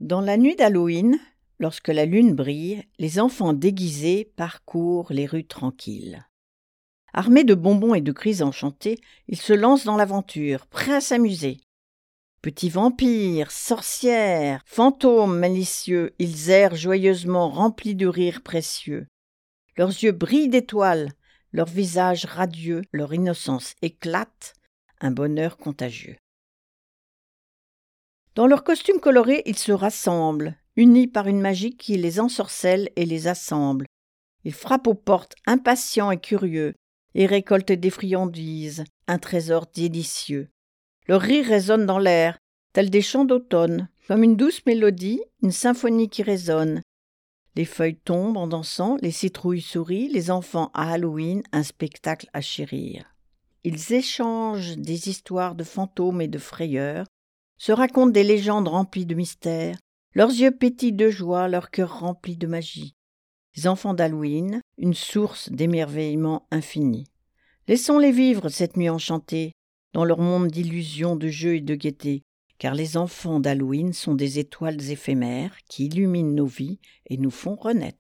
Dans la nuit d'Halloween, lorsque la lune brille, les enfants déguisés parcourent les rues tranquilles. Armés de bonbons et de cris enchantés, ils se lancent dans l'aventure, prêts à s'amuser. Petits vampires, sorcières, fantômes malicieux, ils errent joyeusement remplis de rires précieux. Leurs yeux brillent d'étoiles, leurs visages radieux, leur innocence éclate, un bonheur contagieux. Dans leurs costumes colorés, ils se rassemblent, unis par une magie qui les ensorcelle et les assemble. Ils frappent aux portes, impatients et curieux, et récoltent des friandises, un trésor délicieux. Leur rire résonne dans l'air, tel des chants d'automne, comme une douce mélodie, une symphonie qui résonne. Les feuilles tombent en dansant, les citrouilles sourient, les enfants à Halloween, un spectacle à chérir. Ils échangent des histoires de fantômes et de frayeurs, se racontent des légendes remplies de mystères, leurs yeux pétillent de joie, leur cœur rempli de magie. Les enfants d'Halloween, une source d'émerveillement infini. Laissons-les vivre cette nuit enchantée, dans leur monde d'illusions, de jeux et de gaieté, car les enfants d'Halloween sont des étoiles éphémères qui illuminent nos vies et nous font renaître.